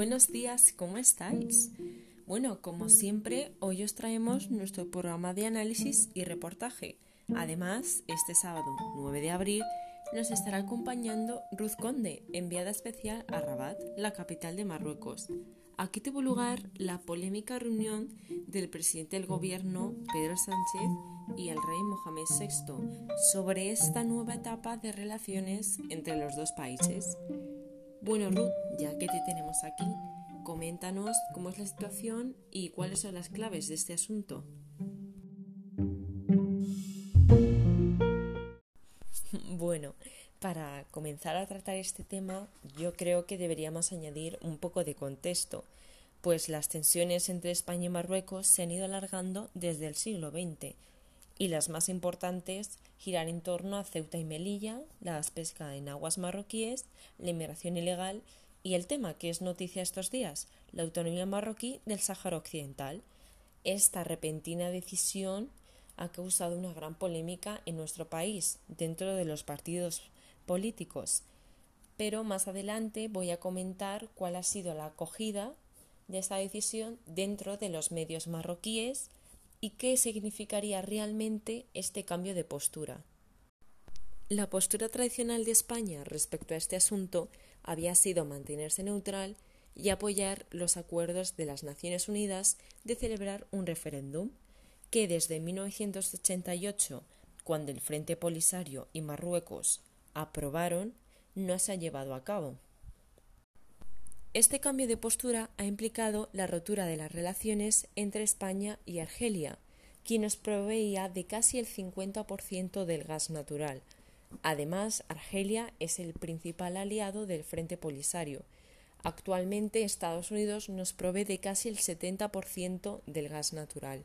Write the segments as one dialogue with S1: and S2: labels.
S1: Buenos días, ¿cómo estáis? Bueno, como siempre, hoy os traemos nuestro programa de análisis y reportaje. Además, este sábado 9 de abril nos estará acompañando Ruth Conde, enviada especial a Rabat, la capital de Marruecos. Aquí tuvo lugar la polémica reunión del presidente del gobierno, Pedro Sánchez, y el rey Mohamed VI sobre esta nueva etapa de relaciones entre los dos países. Bueno, Ruth, ya que te tenemos aquí, coméntanos cómo es la situación y cuáles son las claves de este asunto. Bueno, para comenzar a tratar este tema, yo creo que deberíamos añadir un poco de contexto, pues las tensiones entre España y Marruecos se han ido alargando desde el siglo XX, y las más importantes giran en torno a Ceuta y Melilla, la pesca en aguas marroquíes, la inmigración ilegal y el tema que es noticia estos días, la autonomía marroquí del Sáhara Occidental. Esta repentina decisión ha causado una gran polémica en nuestro país dentro de los partidos políticos. Pero más adelante voy a comentar cuál ha sido la acogida de esta decisión dentro de los medios marroquíes y qué significaría realmente este cambio de postura. La postura tradicional de España respecto a este asunto había sido mantenerse neutral y apoyar los acuerdos de las Naciones Unidas de celebrar un referéndum que desde 1988, cuando el Frente Polisario y Marruecos aprobaron, no se ha llevado a cabo. Este cambio de postura ha implicado la rotura de las relaciones entre España y Argelia, quien nos proveía de casi el 50% del gas natural. Además, Argelia es el principal aliado del Frente Polisario. Actualmente Estados Unidos nos provee de casi el 70% del gas natural.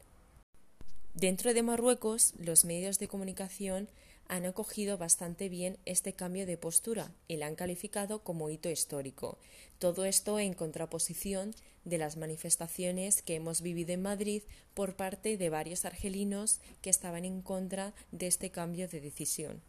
S1: Dentro de Marruecos, los medios de comunicación han acogido bastante bien este cambio de postura y la han calificado como hito histórico. Todo esto en contraposición de las manifestaciones que hemos vivido en Madrid por parte de varios argelinos que estaban en contra de este cambio de decisión.